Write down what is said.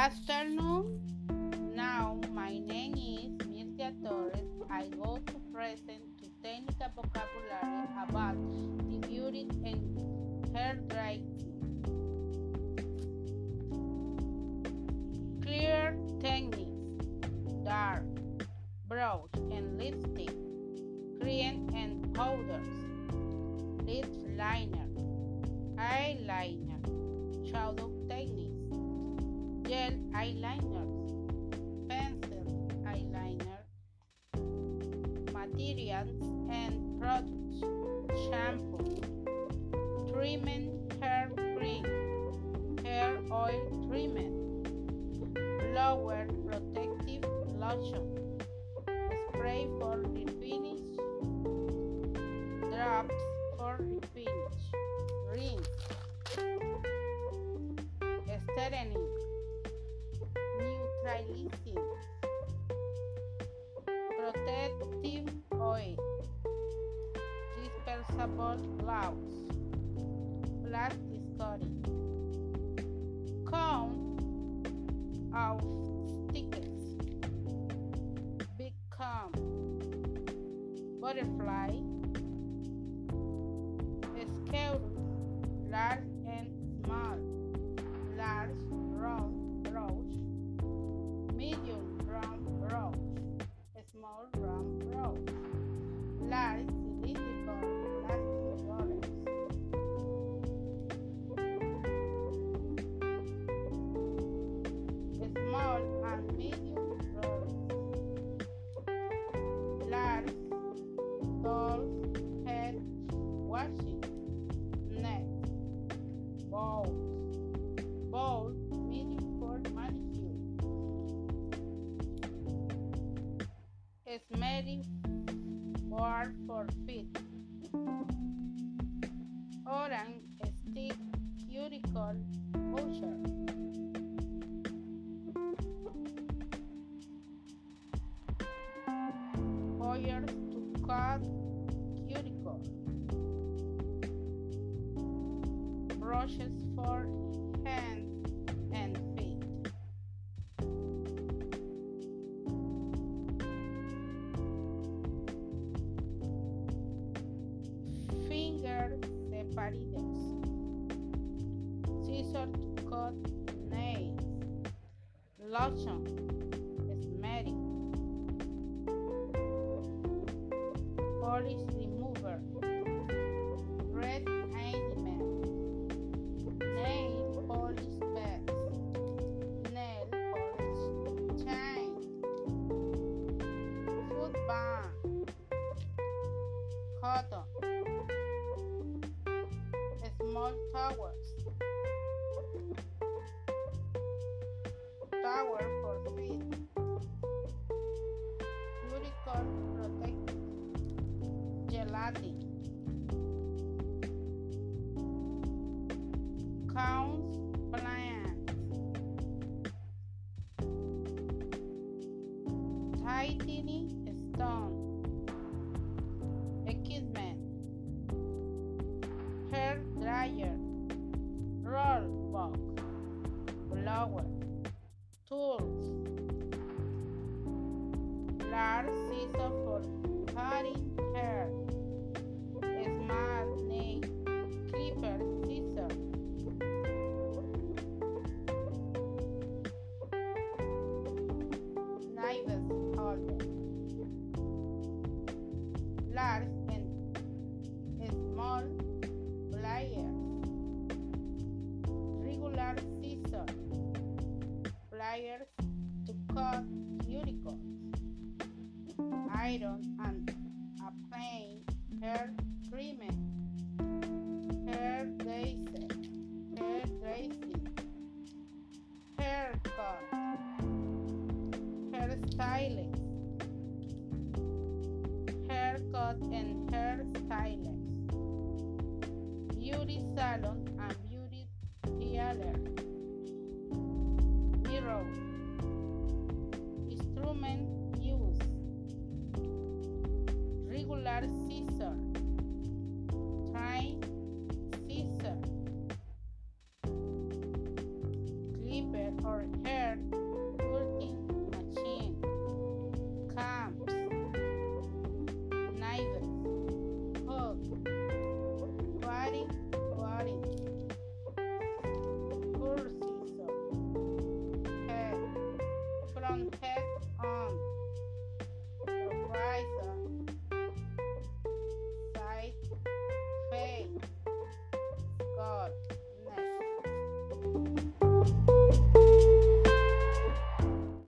afternoon. Now, my name is Mirtia Torres. I go to present to technical vocabulary about the beauty and hair drying. Clear techniques, dark, brows and lipstick, cream and powders, lip liner, eyeliner, shadow techniques, gel eyeliners, pencil eyeliner, materials and products, shampoo, treatment hair cream, hair oil treatment, blower protective lotion, spray for refinish, drops protective oil, dispersible gloves, plastic coating, cone of stickers, big butterfly, scaurus, large small round smelling bar for feet, orange stick cuticle pusher. Wires to cut cuticle. Brushes for hands Scissors to cut nails. Lotion. Smearing. polish remover, red animal, nail polish bed, nail polish chain, foot band, cotton, small tower gelatin. Counts plants. Tightening stone. Equipment. Hair dryer. Roll box. Blower. Tools. Large scissors for cutting hair. Pliers to cut unicorns, Iron and applying hair treatment, hair dressing, hair dressing, haircut, hairstylist, haircut and hairstylist, beauty salon and beauty theater, mirror, instrument use regular scissor, God.